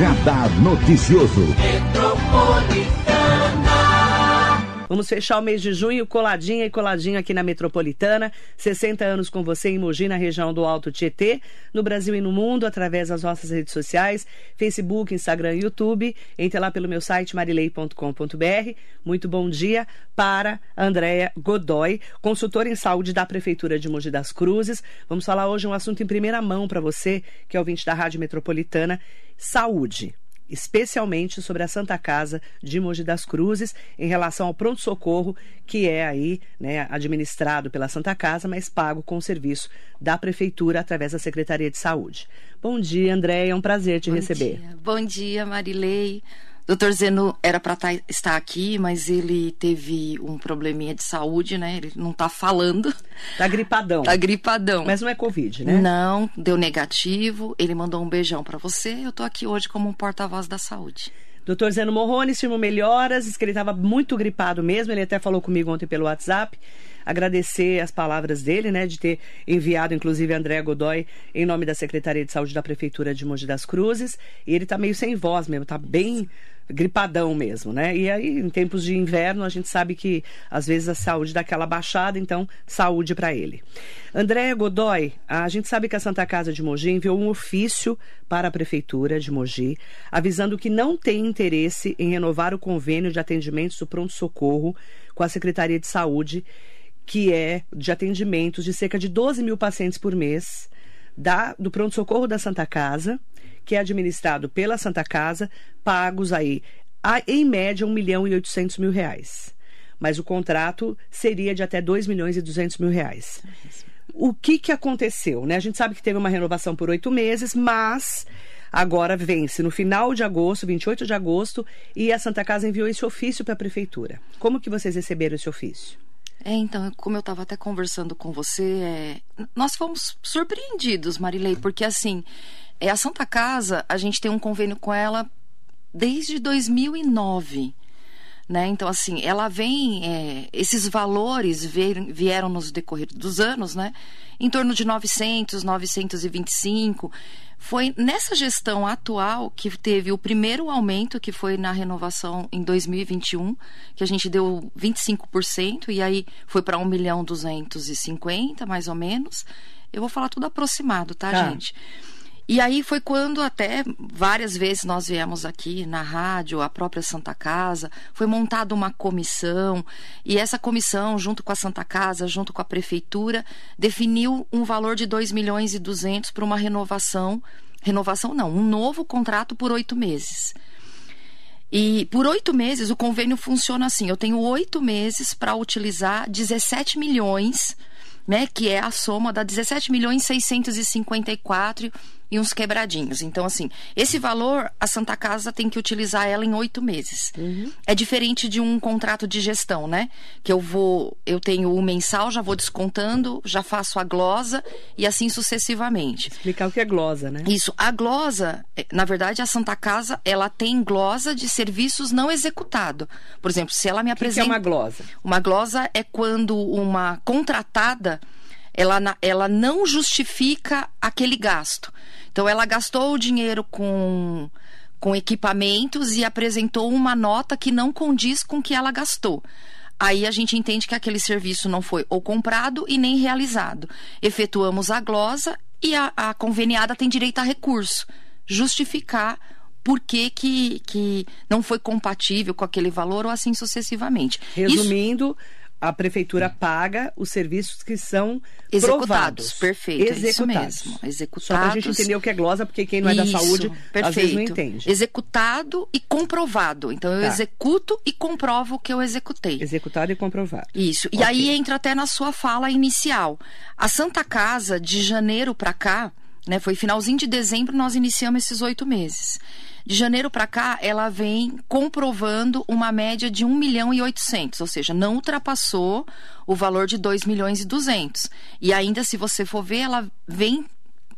Radar Noticioso. Vamos fechar o mês de junho coladinha e coladinha aqui na Metropolitana. 60 anos com você em Mogi, na região do Alto Tietê, no Brasil e no mundo, através das nossas redes sociais, Facebook, Instagram e YouTube. Entre lá pelo meu site marilei.com.br. Muito bom dia para Andréia Godoy, consultora em saúde da Prefeitura de Mogi das Cruzes. Vamos falar hoje um assunto em primeira mão para você, que é ouvinte da Rádio Metropolitana, saúde especialmente sobre a Santa Casa de Mogi das Cruzes, em relação ao pronto-socorro, que é aí né, administrado pela Santa Casa, mas pago com o serviço da Prefeitura através da Secretaria de Saúde. Bom dia, André, é um prazer te Bom receber. Dia. Bom dia, Marilei. Doutor Zeno era para tá, estar aqui, mas ele teve um probleminha de saúde, né? Ele não tá falando. Tá gripadão. Tá gripadão. Mas não é Covid, né? Não, deu negativo. Ele mandou um beijão para você. Eu tô aqui hoje como um porta-voz da saúde. Doutor Zeno Morrone, firmo melhoras, diz que ele estava muito gripado mesmo, ele até falou comigo ontem pelo WhatsApp. Agradecer as palavras dele, né, de ter enviado, inclusive, André Godoy em nome da Secretaria de Saúde da Prefeitura de Mogi das Cruzes. E ele está meio sem voz mesmo, está bem gripadão mesmo, né? E aí, em tempos de inverno, a gente sabe que às vezes a saúde dá aquela baixada, então saúde para ele. André Godoy, a gente sabe que a Santa Casa de Mogi enviou um ofício para a Prefeitura de Mogi, avisando que não tem interesse em renovar o convênio de atendimentos do pronto-socorro com a Secretaria de Saúde, que é de atendimentos de cerca de 12 mil pacientes por mês da, do pronto-socorro da Santa Casa que é administrado pela Santa Casa, pagos aí, a, em média, 1 milhão e 800 mil reais. Mas o contrato seria de até 2 milhões e 200 mil reais. O que, que aconteceu? Né? A gente sabe que teve uma renovação por oito meses, mas agora vence no final de agosto, 28 de agosto, e a Santa Casa enviou esse ofício para a Prefeitura. Como que vocês receberam esse ofício? É, então, como eu estava até conversando com você, é, nós fomos surpreendidos, Marilei, porque assim, é a Santa Casa, a gente tem um convênio com ela desde 2009. Né? Então, assim, ela vem. É, esses valores vieram, vieram nos decorrer dos anos, né? Em torno de 900, 925. Foi nessa gestão atual que teve o primeiro aumento, que foi na renovação em 2021, que a gente deu 25%, e aí foi para 1 milhão 250, mais ou menos. Eu vou falar tudo aproximado, tá, tá. gente? E aí foi quando até várias vezes nós viemos aqui na rádio, a própria Santa Casa, foi montada uma comissão, e essa comissão, junto com a Santa Casa, junto com a prefeitura, definiu um valor de 2 milhões e 200 para uma renovação, renovação não, um novo contrato por oito meses. E por oito meses o convênio funciona assim: eu tenho oito meses para utilizar 17 milhões, né? Que é a soma da 17 milhões 654 e uns quebradinhos. Então, assim, esse valor a Santa Casa tem que utilizar ela em oito meses. Uhum. É diferente de um contrato de gestão, né? Que eu vou, eu tenho o mensal, já vou descontando, já faço a glosa e assim sucessivamente. Explicar o que é glosa, né? Isso. A glosa, é, na verdade, a Santa Casa, ela tem glosa de serviços não executado. Por exemplo, se ela me apresenta. O que é uma glosa? Uma glosa é quando uma contratada ela, ela não justifica aquele gasto. Então, ela gastou o dinheiro com, com equipamentos e apresentou uma nota que não condiz com o que ela gastou. Aí a gente entende que aquele serviço não foi ou comprado e nem realizado. Efetuamos a glosa e a, a conveniada tem direito a recurso. Justificar por que, que, que não foi compatível com aquele valor ou assim sucessivamente. Resumindo, Isso a prefeitura paga os serviços que são executados. Provados. Perfeito, executados. É isso mesmo. Executados. Só para a gente entender o que é glosa, porque quem não é isso, da saúde perfeito. às vezes não entende. Executado e comprovado. Então eu tá. executo e comprovo o que eu executei. Executado e comprovado. Isso. Okay. E aí entra até na sua fala inicial. A Santa Casa, de janeiro para cá, né, foi finalzinho de dezembro, nós iniciamos esses oito meses. De janeiro para cá, ela vem comprovando uma média de 1 milhão e 800, ou seja, não ultrapassou o valor de 2 milhões e 200. E ainda, se você for ver, ela vem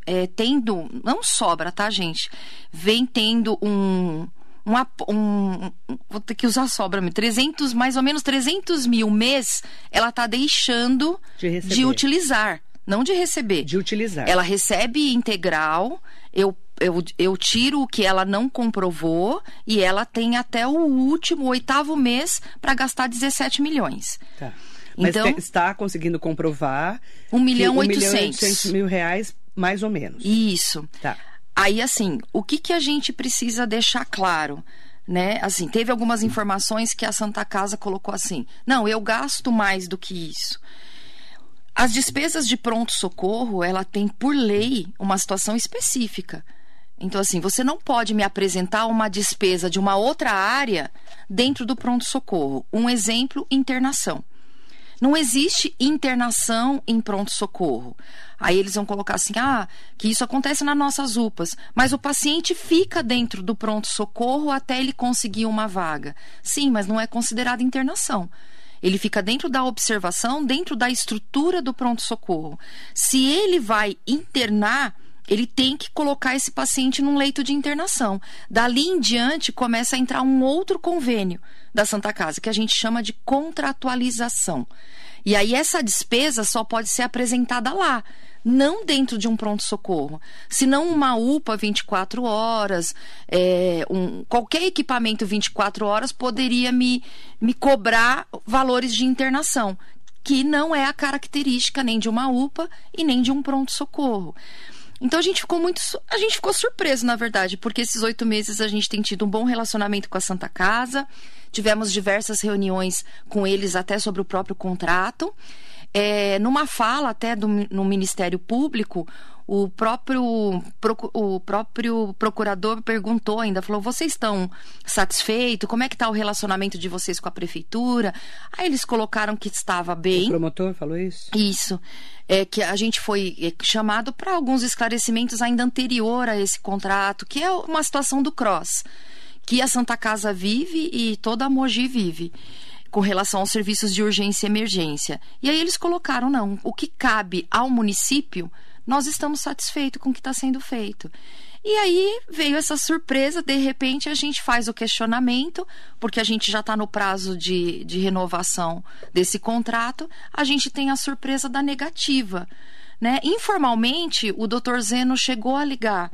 é, tendo, não sobra, tá, gente? Vem tendo um, um, um, vou ter que usar sobra, 300, mais ou menos 300 mil mês, ela tá deixando de, de utilizar, não de receber. De utilizar. Ela recebe integral, eu eu, eu tiro o que ela não comprovou e ela tem até o último, oitavo mês, para gastar 17 milhões. Tá. Mas Então- tem- está conseguindo comprovar. Um milhão que oitocentos. milhão e oitocentos mil reais, mais ou menos. Isso. Tá. Aí, assim, o que, que a gente precisa deixar claro? Né? Assim, teve algumas informações que a Santa Casa colocou assim: não, eu gasto mais do que isso. As despesas de pronto-socorro, ela tem, por lei, uma situação específica. Então, assim, você não pode me apresentar uma despesa de uma outra área dentro do pronto-socorro. Um exemplo, internação. Não existe internação em pronto-socorro. Aí eles vão colocar assim: ah, que isso acontece nas nossas UPAs, mas o paciente fica dentro do pronto-socorro até ele conseguir uma vaga. Sim, mas não é considerado internação. Ele fica dentro da observação, dentro da estrutura do pronto-socorro. Se ele vai internar, ele tem que colocar esse paciente num leito de internação. Dali em diante começa a entrar um outro convênio da Santa Casa, que a gente chama de contratualização. E aí essa despesa só pode ser apresentada lá, não dentro de um pronto-socorro. Senão uma UPA 24 horas, é, um, qualquer equipamento 24 horas poderia me, me cobrar valores de internação, que não é a característica nem de uma UPA e nem de um pronto-socorro. Então a gente ficou muito. A gente ficou surpreso, na verdade, porque esses oito meses a gente tem tido um bom relacionamento com a Santa Casa. Tivemos diversas reuniões com eles até sobre o próprio contrato. É, numa fala até do, no Ministério Público, o próprio, o próprio procurador perguntou ainda, falou, vocês estão satisfeitos? Como é que está o relacionamento de vocês com a prefeitura? Aí eles colocaram que estava O bem. promotor falou isso? Isso. É que a gente foi é, chamado para alguns esclarecimentos ainda anterior a esse contrato, que é uma situação do CROSS, que a Santa Casa vive e toda a Mogi vive, com relação aos serviços de urgência e emergência. E aí eles colocaram, não, o que cabe ao município, nós estamos satisfeitos com o que está sendo feito. E aí veio essa surpresa, de repente a gente faz o questionamento, porque a gente já está no prazo de, de renovação desse contrato, a gente tem a surpresa da negativa. Né? Informalmente, o doutor Zeno chegou a ligar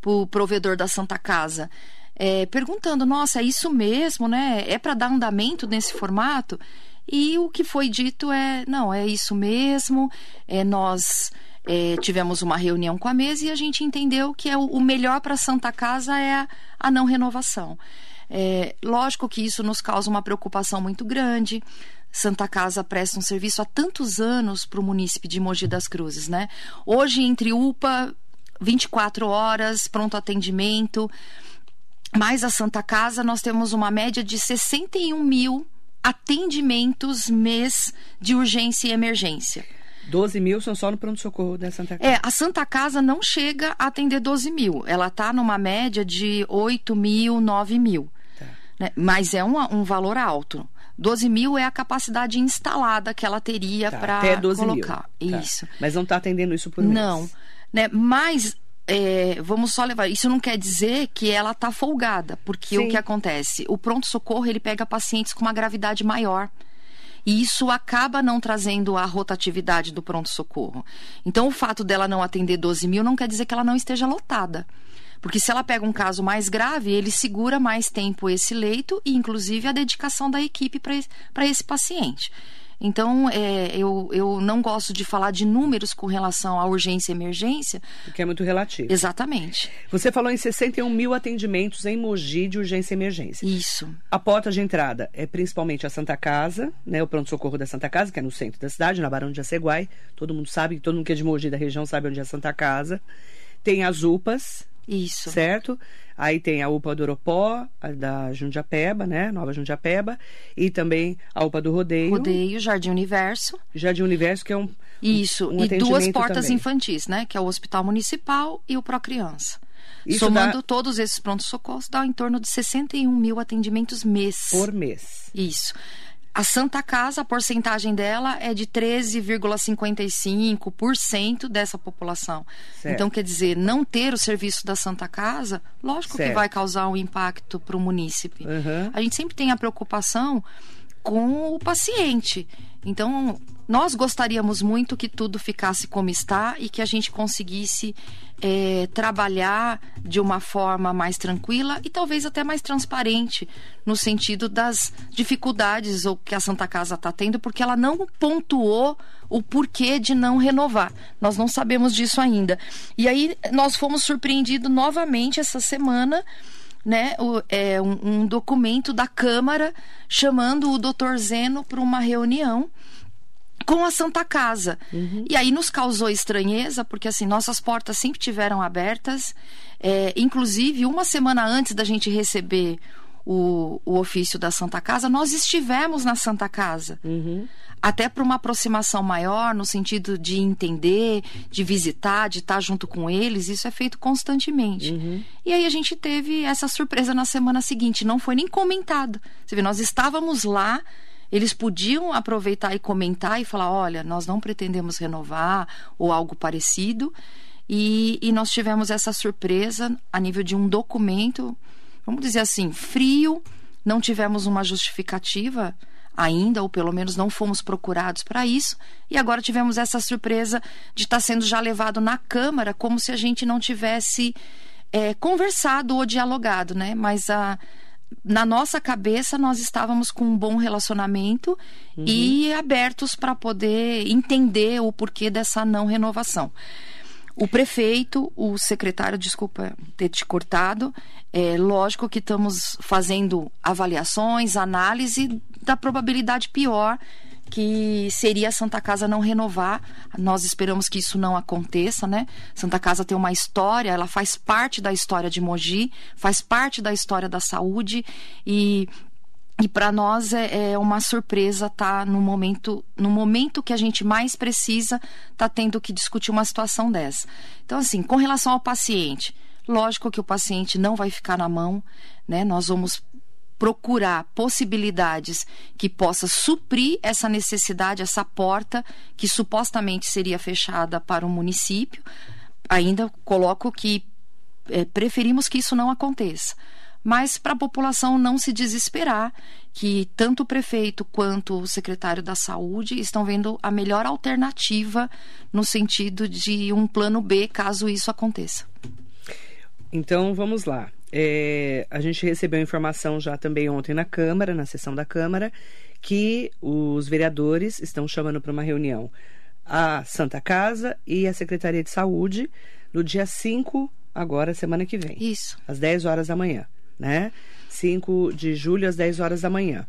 para o provedor da Santa Casa, é, perguntando: nossa, é isso mesmo, né? É para dar andamento nesse formato? E o que foi dito é: não, é isso mesmo, é, nós é, tivemos uma reunião com a mesa e a gente entendeu que é o, o melhor para Santa Casa é a, a não renovação. É, lógico que isso nos causa uma preocupação muito grande. Santa Casa presta um serviço há tantos anos para o município de Mogi das Cruzes, né? Hoje, entre UPA, 24 horas, pronto atendimento, mais a Santa Casa, nós temos uma média de 61 mil atendimentos mês de urgência e emergência. 12 mil são só no pronto-socorro da Santa Casa. É, a Santa Casa não chega a atender 12 mil. Ela está numa média de 8 mil, 9 mil. Tá. né? Mas é um, um valor alto. 12 mil é a capacidade instalada que ela teria Tá, para até 12 colocar. mil. Tá. Isso. Mas não está atendendo isso por mês. Não. Né? Mas é, vamos só levar. Isso não quer dizer que ela está folgada, porque Sim. o que acontece? O pronto-socorro ele pega pacientes com uma gravidade maior. E isso acaba não trazendo a rotatividade do pronto-socorro. Então, o fato dela não atender 12 mil não quer dizer que ela não esteja lotada. Porque se ela pega um caso mais grave, ele segura mais tempo esse leito e, inclusive, a dedicação da equipe para esse paciente. Então, é, eu, eu não gosto de falar de números com relação à urgência e emergência. Porque é muito relativo. Exatamente. Você falou em 61 mil atendimentos em Mogi de urgência e emergência. Isso. A porta de entrada é principalmente a Santa Casa, né? O pronto-socorro da Santa Casa, que é no centro da cidade, na Barão de Jaceguai. Todo mundo sabe, todo mundo que é de Mogi da região sabe onde é a Santa Casa. Tem as UPAs, Isso. certo? Aí tem a UPA do Oropó, a da Jundiapeba, né? Nova Jundiapeba. E também a UPA do Rodeio. Rodeio, Jardim Universo. Jardim Universo, que é um. Isso. um e duas portas também. infantis, né? Que é o Hospital Municipal e o Procriança. Isso Somando dá- todos esses prontos-socorros, dá em torno de 61 mil atendimentos mês. Por mês. Isso. A Santa Casa, a porcentagem dela é de 13,55% dessa população. Certo. Então, quer dizer, não ter o serviço da Santa Casa, lógico Certo. que vai causar um impacto para o munícipe. Uhum. A gente sempre tem a preocupação com o paciente. Então, nós gostaríamos muito que tudo ficasse como está e que a gente conseguisse é, trabalhar de uma forma mais tranquila e talvez até mais transparente no sentido das dificuldades ou que a Santa Casa está tendo, porque ela não pontuou o porquê de não renovar. Nós não sabemos disso ainda. E aí nós fomos surpreendidos novamente essa semana né, o, é, um, um, documento da Câmara chamando o doutor Zeno para uma reunião com a Santa Casa. Uhum. E aí nos causou estranheza, porque assim, nossas portas sempre tiveram abertas. É, inclusive, uma semana antes da gente receber o, o ofício da Santa Casa, nós estivemos na Santa Casa. Uhum. Até para uma aproximação maior, no sentido de entender, de visitar, de estar junto com eles, isso é feito constantemente. Uhum. E aí a gente teve essa surpresa na semana seguinte, não foi nem comentado. Você vê, nós estávamos lá, eles podiam aproveitar e comentar e falar: olha, nós não pretendemos renovar ou algo parecido. E, e nós tivemos essa surpresa a nível de um documento, vamos dizer assim, frio, não tivemos uma justificativa ainda, ou pelo menos não fomos procurados para isso, e agora tivemos essa surpresa de estar tá sendo já levado na Câmara, como se a gente não tivesse é, conversado ou dialogado, né? Mas a na nossa cabeça nós estávamos com um bom relacionamento uhum. e abertos para poder entender o porquê dessa não renovação. O prefeito, o secretário, desculpa ter te cortado, é lógico que estamos fazendo avaliações, análise da probabilidade pior que seria a Santa Casa não renovar. Nós esperamos que isso não aconteça, né? Santa Casa tem uma história, ela faz parte da história de Mogi, faz parte da história da saúde e e para nós é, é, uma surpresa estar tá no momento no momento que a gente mais precisa tá tendo que discutir uma situação dessa. Então assim, com relação ao paciente, lógico que o paciente não vai ficar na mão, né? Nós vamos procurar possibilidades que possa suprir essa necessidade, essa porta que supostamente seria fechada para o município. Ainda coloco que é, preferimos que isso não aconteça. Mas para a população não se desesperar, que tanto o prefeito quanto o secretário da saúde estão vendo a melhor alternativa no sentido de um plano B caso isso aconteça. Então vamos lá. É, a gente recebeu informação já também ontem na Câmara, na sessão da Câmara, que os vereadores estão chamando para uma reunião a Santa Casa e a Secretaria de Saúde no dia 5, agora, semana que vem. Isso. Às 10 horas da manhã, né? 5 de julho, às 10 horas da manhã.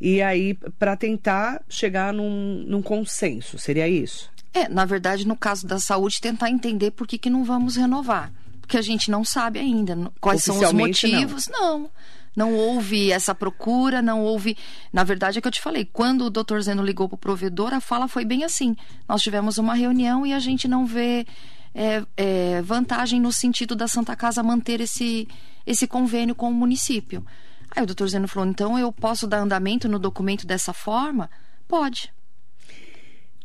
E aí, para tentar chegar num, num consenso, seria isso? É, na verdade, no caso da saúde, tentar entender por que, que não vamos renovar porque a gente não sabe ainda quais são os motivos. Não. não. Não houve essa procura, não houve. Na verdade, é que eu te falei, quando o doutor Zeno ligou para o provedor, a fala foi bem assim. Nós tivemos uma reunião e a gente não vê é, é, vantagem no sentido da Santa Casa manter esse, esse convênio com o município. Aí o doutor Zeno falou: então eu posso dar andamento no documento dessa forma? Pode.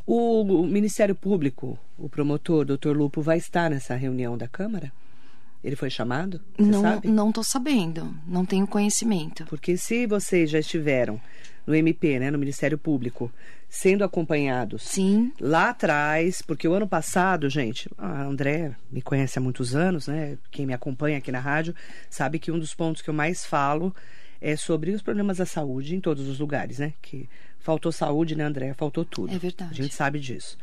O, Ministério Público, o promotor, doutor Lupo, vai estar nessa reunião da Câmara? Ele foi chamado? Você não, sabe? não estou sabendo, não tenho conhecimento. Porque se vocês já estiveram no MP, né, no Ministério Público, sendo acompanhados Sim. lá atrás, porque o ano passado, gente, a André me conhece há muitos anos, né? Quem me acompanha aqui na rádio sabe que um dos pontos que eu mais falo é sobre os problemas da saúde em todos os lugares, né? Que faltou saúde, né, André? Faltou tudo. É verdade. A gente sabe disso.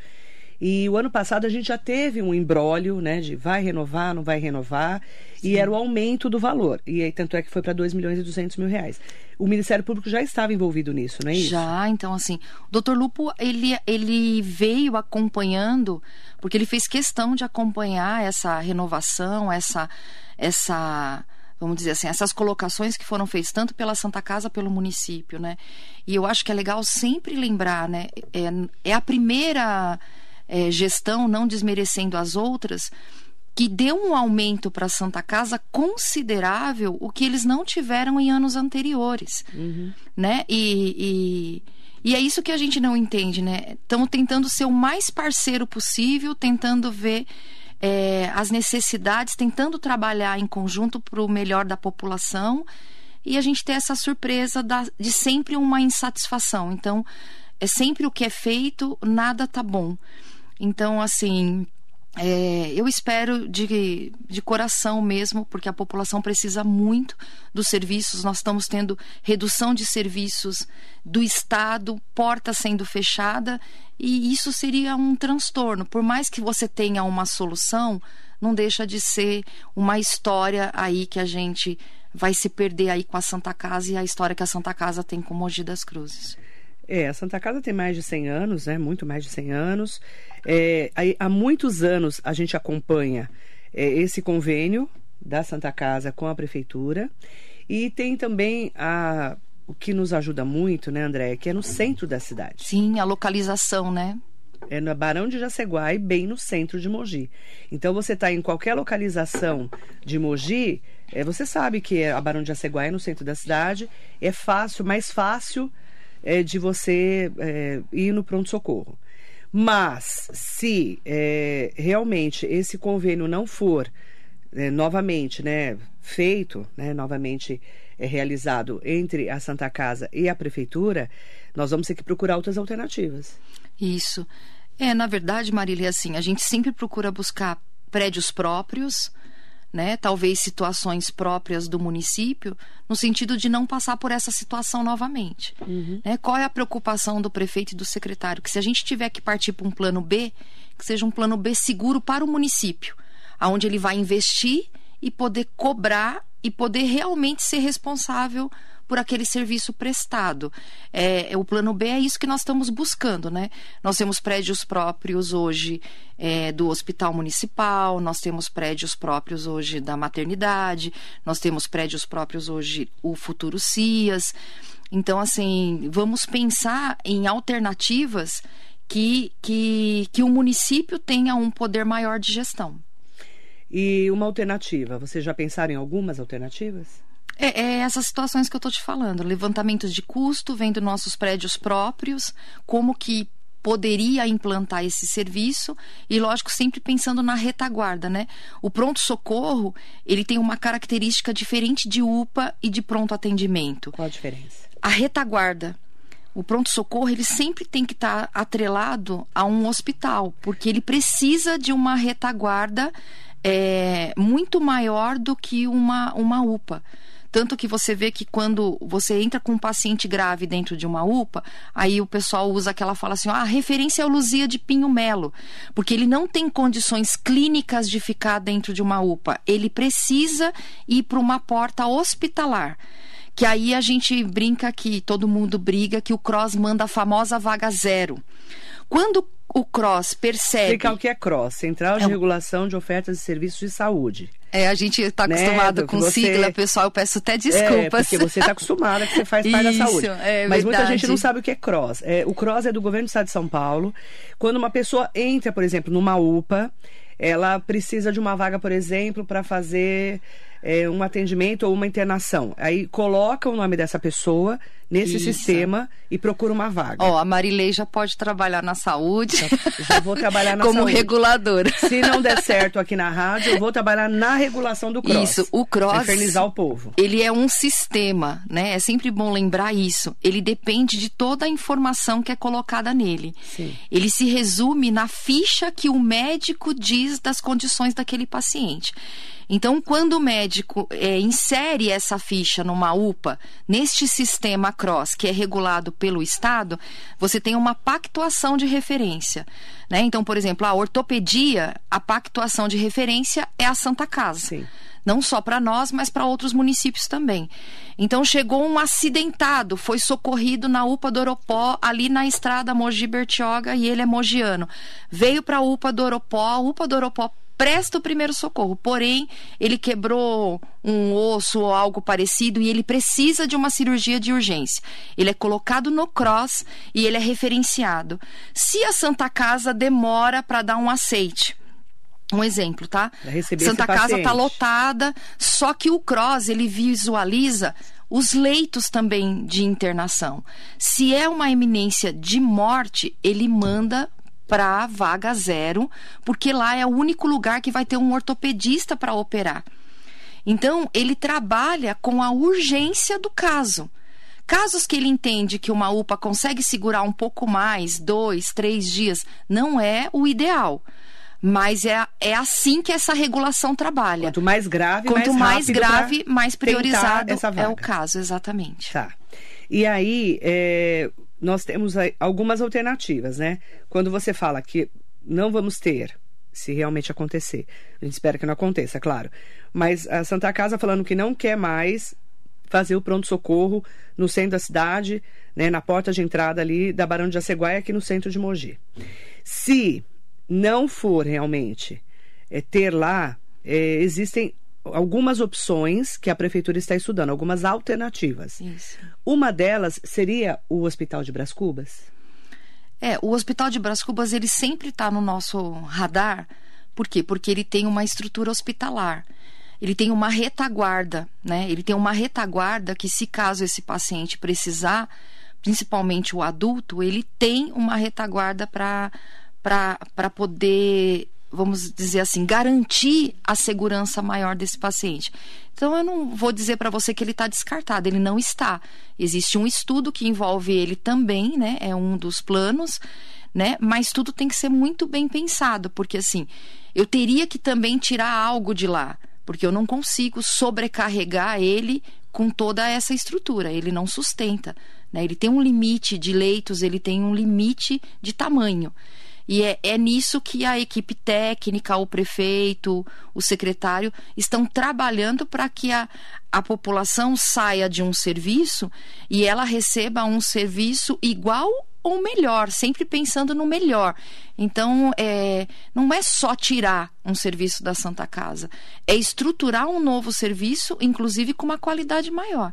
E o ano passado a gente já teve um embrólio, né, de vai renovar, não vai renovar, Sim. e era o aumento do valor. E aí, tanto é que foi para 2 milhões e 200 mil reais. O Ministério Público já estava envolvido nisso, não é isso? Já, então assim, o doutor Lupo, ele, ele veio acompanhando, porque ele fez questão de acompanhar essa renovação, essa, essa vamos dizer assim, essas colocações que foram feitas tanto pela Santa Casa, pelo município, né? E eu acho que é legal sempre lembrar, né? É, é a primeira é, gestão, não desmerecendo as outras, que deu um aumento para a Santa Casa considerável, o que eles não tiveram em anos anteriores, uhum. né? E, e, e, é isso que a gente não entende, né? Estamos tentando ser o mais parceiro possível, tentando ver é, as necessidades, tentando trabalhar em conjunto para o melhor da população e a gente ter essa surpresa da, de sempre uma insatisfação. Então, é sempre o que é feito, nada tá bom. Então, assim, é, eu espero de, de coração mesmo, porque a população precisa muito dos serviços. Nós estamos tendo redução de serviços do Estado, porta sendo fechada, e isso seria um transtorno. Por mais que você tenha uma solução, não deixa de ser uma história aí que a gente vai se perder aí com a Santa Casa e a história que a Santa Casa tem com Mogi das Cruzes. É, a Santa Casa tem mais de 100 anos, né? Muito mais de 100 anos. É, há muitos anos a gente acompanha é, esse convênio da Santa Casa com a prefeitura e tem também a o que nos ajuda muito, né, André, que é no centro da cidade. Sim, a localização, né? É no Barão de Jaceguai, bem no centro de Mogi. Então você está em qualquer localização de Mogi, é, você sabe que a Barão de Jaceguai é no centro da cidade, é fácil, mais fácil é, de você é, ir no pronto-socorro. Mas, se é, realmente esse convênio não for é, novamente né, feito, né, novamente é, realizado entre a Santa Casa e a Prefeitura, nós vamos ter que procurar outras alternativas. Isso. É, na verdade, Marília, assim, a gente sempre procura buscar prédios próprios, né? Talvez situações próprias do município, no sentido de não passar por essa situação novamente. Uhum. Né? Qual é a preocupação do prefeito e do secretário? Que se a gente tiver que partir para um plano B, que seja um plano B seguro para o município, aonde ele vai investir e poder cobrar e poder realmente ser responsável por aquele serviço prestado. É, é, o plano B é isso que nós estamos buscando, né? Nós temos prédios próprios hoje é, do hospital municipal, nós temos prédios próprios hoje da maternidade, nós temos prédios próprios hoje o futuro CIAS. Então, assim, vamos pensar em alternativas que, que, que o município tenha um poder maior de gestão. E uma alternativa, vocês já pensaram em algumas alternativas? É, é, essas situações que eu estou te falando, levantamentos de custo, vendo nossos prédios próprios, como que poderia implantar esse serviço e lógico sempre pensando na retaguarda, né? O pronto socorro ele tem uma característica diferente de UPA e de pronto atendimento. Qual a diferença? A retaguarda o pronto-socorro ele sempre tem que estar tá atrelado a um hospital, porque ele precisa de uma retaguarda é, muito maior do que uma, uma UPA. Tanto que você vê que quando você entra com um paciente grave dentro de uma UPA, aí o pessoal usa aquela fala assim: ah, a referência é o Luzia de Pinho Melo, porque ele não tem condições clínicas de ficar dentro de uma UPA. Ele precisa ir para uma porta hospitalar que aí a gente brinca que todo mundo briga que o Cross manda a famosa vaga zero. Quando o CROSS percebe. Explicar o que é CROSS Central de é... Regulação de Ofertas e Serviços de Saúde. É, a gente está né, acostumado né? com você... sigla, pessoal, eu peço até desculpas. É, porque você está acostumada que você faz parte Isso, da saúde. É Mas muita gente não sabe o que é CROSS. É, o CROSS é do governo do estado de São Paulo. Quando uma pessoa entra, por exemplo, numa UPA, ela precisa de uma vaga, por exemplo, para fazer é, um atendimento ou uma internação. Aí coloca o nome dessa pessoa nesse Isso. sistema e procura uma vaga. Ó, oh, a Marilei já pode trabalhar na saúde. Já, já vou trabalhar na Como saúde. reguladora. Se não der certo aqui na rádio, eu vou trabalhar na regulação do CROSS. Isso, o CROSS. Infernizar o povo. Ele é um sistema, né? É sempre bom lembrar isso. Ele depende de toda a informação que é colocada nele. Sim. Ele se resume na ficha que o médico diz das condições daquele paciente. Então, quando o médico é, insere essa ficha numa UPA, neste sistema CROSS, que é regulado pelo Estado, você tem uma pactuação de referência. Né? Então, por exemplo, a ortopedia, a pactuação de referência é a Santa Casa. Sim não só para nós, mas para outros municípios também. Então chegou um acidentado, foi socorrido na UPA do Oropó, ali na estrada Mogi Bertioga, e ele é mogiano. Veio para a UPA do Oropó, a UPA do Oropó presta o primeiro socorro, porém ele quebrou um osso ou algo parecido e ele precisa de uma cirurgia de urgência. Ele é colocado no cross e ele é referenciado. Se a Santa Casa demora para dar um aceite, um exemplo, tá? Santa Casa está lotada, só que o cross ele visualiza os leitos também de internação. Se é uma eminência de morte, ele manda para vaga zero, porque lá é o único lugar que vai ter um ortopedista para operar. Então, ele trabalha com a urgência do caso. Casos que ele entende que uma UPA consegue segurar um pouco mais, dois, três dias, não é o ideal. Mas é, é assim que essa regulação trabalha. Quanto mais grave, Quanto mais, mais grave, mais priorizado é o caso, exatamente. Tá. E aí, é, nós temos algumas alternativas, né? Quando você fala que não vamos ter, se realmente acontecer. A gente espera que não aconteça, claro. Mas a Santa Casa falando que não quer mais fazer o pronto-socorro no centro da cidade, né, na porta de entrada ali da Barão de Jaceguai, aqui no centro de Mogi. Se não for realmente é, ter lá, é, existem algumas opções que a prefeitura está estudando, algumas alternativas. Isso. Uma delas seria o Hospital de Bras Cubas. É, o Hospital de Bras Cubas, ele sempre está no nosso radar. Por quê? Porque ele tem uma estrutura hospitalar. Ele tem uma retaguarda, né? Ele tem uma retaguarda que, se caso esse paciente precisar, principalmente o adulto, ele tem uma retaguarda para poder, vamos dizer assim, garantir a segurança maior desse paciente. Então, eu não vou dizer para você que ele está descartado, ele não está. Existe um estudo que envolve ele também, né? É um dos planos, né? Mas tudo tem que ser muito bem pensado, porque assim, eu teria que também tirar algo de lá, porque eu não consigo sobrecarregar ele com toda essa estrutura, ele não sustenta. Né? Ele tem um limite de leitos, ele tem um limite de tamanho. E é, é, nisso que a equipe técnica, o prefeito, o secretário estão trabalhando para que a, a população saia de um serviço e ela receba um serviço igual ou melhor, sempre pensando no melhor. Então, é, não é só tirar um serviço da Santa Casa, é estruturar um novo serviço, inclusive com uma qualidade maior.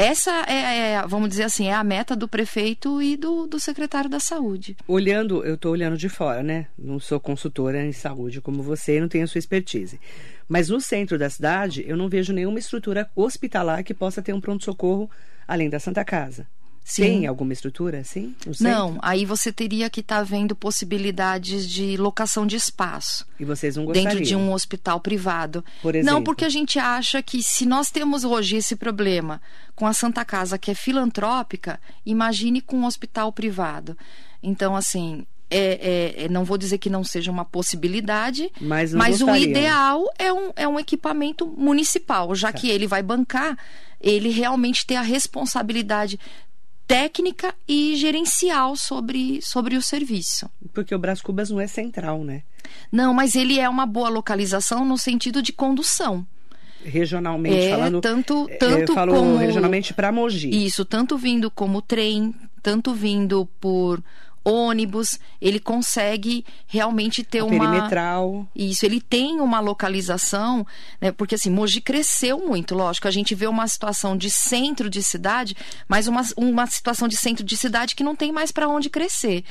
Essa é, é, vamos dizer assim, é a meta do prefeito e do, do secretário da saúde. Olhando, eu estou olhando de fora, né? Não sou consultora em saúde como você, não tenho a sua expertise. Mas no centro da cidade, eu não vejo nenhuma estrutura hospitalar que possa ter um pronto-socorro além da Santa Casa. Sim. Tem alguma estrutura assim? Não, aí você teria que estar vendo possibilidades de locação de espaço. E vocês não gostariam? Dentro de um hospital privado. Por exemplo? Não, porque a gente acha que se nós temos hoje esse problema com a Santa Casa, que é filantrópica, imagine com um hospital privado. Então, assim, é, é, é, não vou dizer que não seja uma possibilidade, Mas mas o ideal é um, é um equipamento municipal, já que ele vai bancar, ele realmente ter a responsabilidade técnica e gerencial sobre, sobre o serviço. Porque o Brás Cubas não é central, né? Não, mas ele é uma boa localização no sentido de condução. Regionalmente É, falando. tanto, é, tanto eu falo como... regionalmente para Mogi. Isso, tanto vindo como trem, tanto vindo por ônibus, ele consegue realmente ter A uma perimetral. isso, ele tem uma localização, né? Porque assim, Mogi cresceu muito, lógico. A gente vê uma situação de centro de cidade, mas uma, uma situação de centro de cidade que não tem mais para onde crescer.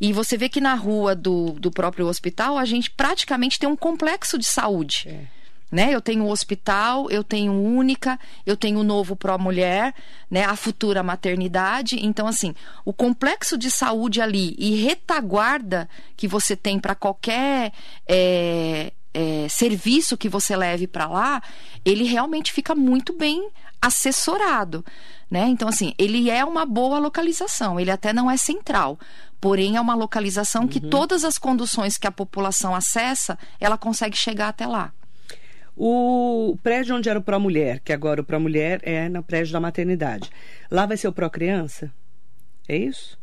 E você vê que na rua do, do próprio hospital, a gente praticamente tem um complexo de saúde. É. Né? Eu tenho o hospital, eu tenho única, eu tenho o novo Pro Mulher, né? A futura maternidade. Então, assim, o complexo de saúde ali e retaguarda que você tem para qualquer é, é, serviço que você leve para lá, ele realmente fica muito bem assessorado, né? Então, assim, ele é uma boa localização. Ele até não é central, porém é uma localização que todas as conduções que a população acessa, ela consegue chegar até lá. O prédio onde era o Pro Mulher, que agora o Pro Mulher é no prédio da maternidade. Lá vai ser o Pro Criança? É isso?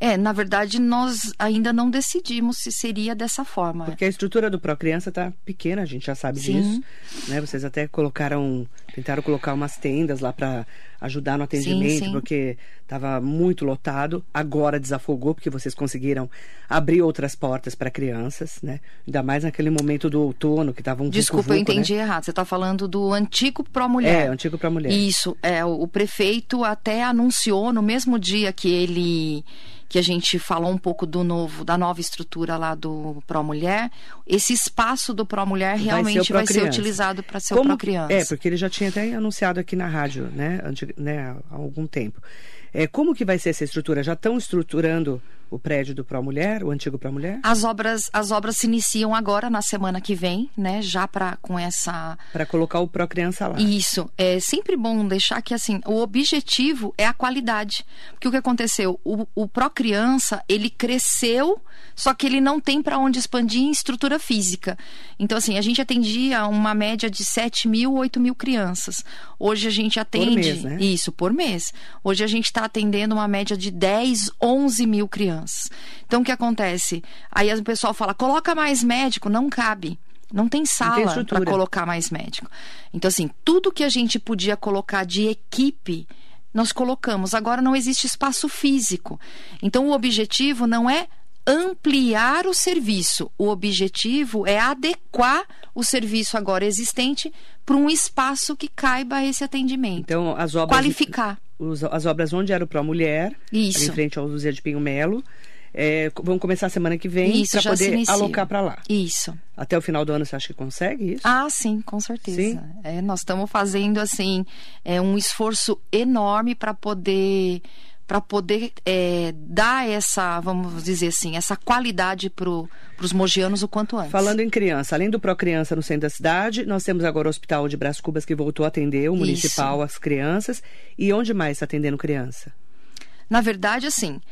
É, na verdade, nós ainda não decidimos se seria dessa forma. Porque a estrutura do Pro Criança tá pequena, a gente já sabe Sim. disso. Né? Vocês até colocaram, tentaram colocar umas tendas lá para ajudar no atendimento, sim. porque estava muito lotado. Agora desafogou, porque vocês conseguiram abrir outras portas para crianças, né? Ainda mais naquele momento do outono, que tava um Desculpa, eu vucu-vucu, entendi Né? errado. Você está falando do antigo Pro É, Mulher. antigo Pro Mulher. Isso, é, o, o prefeito até anunciou no mesmo dia que ele que a gente falou um pouco do novo, da nova estrutura lá do Pro Mulher, esse espaço do Pro Mulher Vai ser o realmente vai ser, utilizado para ser o Como Pro que- Criança. É, porque ele já tinha até anunciado aqui na rádio, né, né, há algum tempo. É, como que vai ser essa estrutura? Já estão estruturando o prédio do Pro Mulher, o antigo Pro Mulher? As obras, as obras se iniciam agora na semana que vem, né? Já para com essa para colocar o Pro Criança lá. Isso é sempre bom deixar que assim o objetivo é a qualidade, porque o que aconteceu, o, o Pro Criança ele cresceu, só que ele não tem para onde expandir em estrutura física. Então assim a gente atendia uma média de 7 mil, 8 mil crianças. Hoje a gente atende por mês, né? isso por mês. Hoje a gente está atendendo uma média de 10, 11 mil crianças. Então, o que acontece? Aí o pessoal fala, coloca mais médico. Não cabe. Não tem sala para colocar mais médico. Então, assim, tudo que a gente podia colocar de equipe, nós colocamos. Agora não existe espaço físico. Então, o objetivo não é ampliar o serviço. O objetivo é adequar o serviço agora existente para um espaço que caiba esse atendimento. Então, as obras. Qualificar. As obras onde era para a mulher, em frente ao Zé de Pinho Melo. É, vão começar semana que vem para poder alocar para lá. Isso. Até o final do ano você acha que consegue isso? Ah, sim, com certeza. Sim? É, nós estamos fazendo assim é, um esforço enorme para poder para poder é, dar essa, vamos dizer assim, essa qualidade para os mogianos o quanto antes. Falando em criança, além do Pro Criança no centro da cidade, nós temos agora o Hospital de Brás Cubas que voltou a atender o municipal, Isso. as crianças. E onde mais está atendendo criança? Na verdade, assim,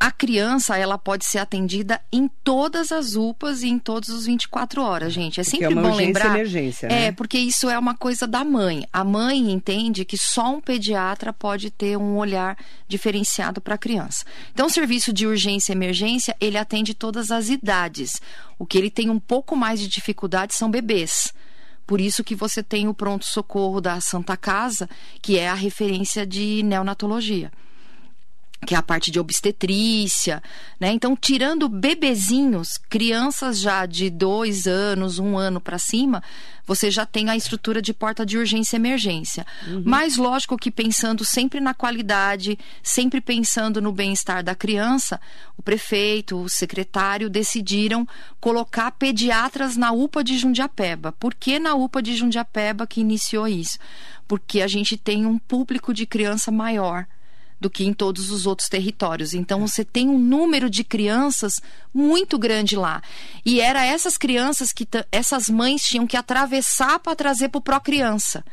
a criança ela pode ser atendida em todas as UPAs e em todos os 24 horas, gente. É sempre é uma bom urgência lembrar. emergência, né? É, porque isso é uma coisa da mãe. A mãe entende que só um pediatra pode ter um olhar diferenciado para a criança. Então, o serviço de urgência e emergência, ele atende todas as idades. O que ele tem um pouco mais de dificuldade são bebês. Por isso que você tem o pronto-socorro da Santa Casa, que é a referência de neonatologia que é a parte de obstetrícia, né? Então, tirando bebezinhos, crianças já de dois anos, um ano para cima, você já tem a estrutura de porta de urgência e emergência. Uhum. Mas, lógico que pensando sempre na qualidade, sempre pensando no bem-estar da criança, o prefeito, o secretário decidiram colocar pediatras na UPA de Jundiapeba. Por que na UPA de Jundiapeba que iniciou isso? Porque a gente tem um público de criança maior do que em todos os outros territórios. Então você tem um número de crianças muito grande lá. E era essas crianças que essas mães tinham que atravessar para trazer para o Pro Criança.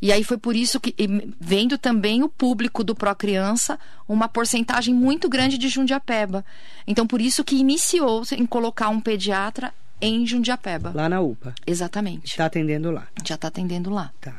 E aí foi por isso que, vendo também o público do Pro Criança, uma porcentagem muito grande de Jundiapeba. Então, por isso que iniciou em colocar um pediatra em Jundiapeba. Lá na UPA. Exatamente. Está atendendo lá. Já está atendendo lá. Tá.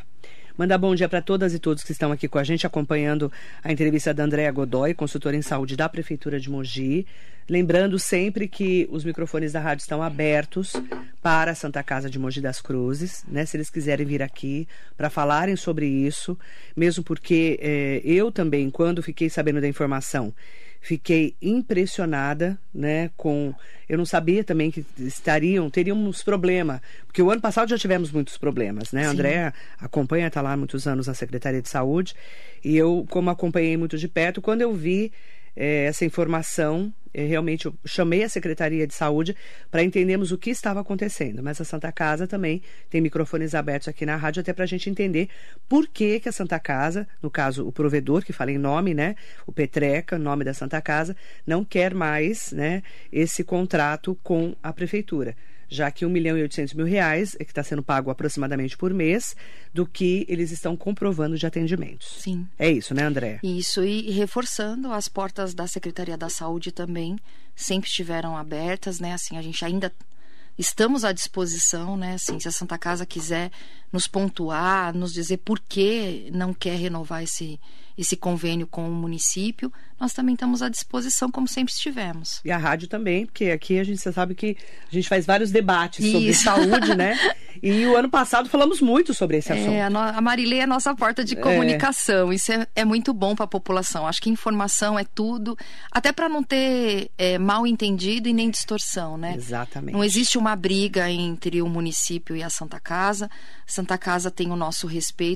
Mandar bom dia para todas e todos que estão aqui com a gente, acompanhando a entrevista da Andréa Godoy, consultora em saúde da Prefeitura de Mogi. Lembrando sempre que os microfones da rádio estão abertos para a Santa Casa de Mogi das Cruzes, né? Se eles quiserem vir aqui para falarem sobre isso, mesmo porque é, eu também, quando fiquei sabendo da informação, fiquei impressionada, né, com eu não sabia também que estariam, teríamos problema, porque o ano passado já tivemos muitos problemas, né? André acompanha, está lá há muitos anos na Secretaria de Saúde, e eu, como acompanhei muito de perto, quando eu vi é, essa informação. Realmente chamei a Secretaria de Saúde para entendermos o que estava acontecendo. Mas a Santa Casa também tem microfones abertos aqui na rádio, até para a gente entender por que, que a Santa Casa, no caso o provedor, que fala em nome, né? O Petreca, nome da Santa Casa, não quer mais né, esse contrato com a Prefeitura já que 1 milhão e 800 mil reais é que está sendo pago aproximadamente por mês do que eles estão comprovando de atendimentos. Sim. É isso, né, André? Isso, e reforçando, as portas da Secretaria da Saúde também sempre estiveram abertas, né? Assim, a gente ainda estamos à disposição, né? Assim, se a Santa Casa quiser nos pontuar, nos dizer por que não quer renovar esse, esse convênio com o município, nós também estamos à disposição, como sempre estivemos. E a rádio também, porque aqui a gente você sabe que a gente faz vários debates Isso. sobre saúde, né? E o ano passado falamos muito sobre esse assunto. É, a, Marilê é a nossa porta de comunicação. É. Isso é, é muito bom para a população. Acho que informação é tudo, até para não ter é, mal entendido e nem distorção, né? Exatamente. Não existe uma briga entre o município e a Santa Casa. Santa Casa tem o nosso respeito.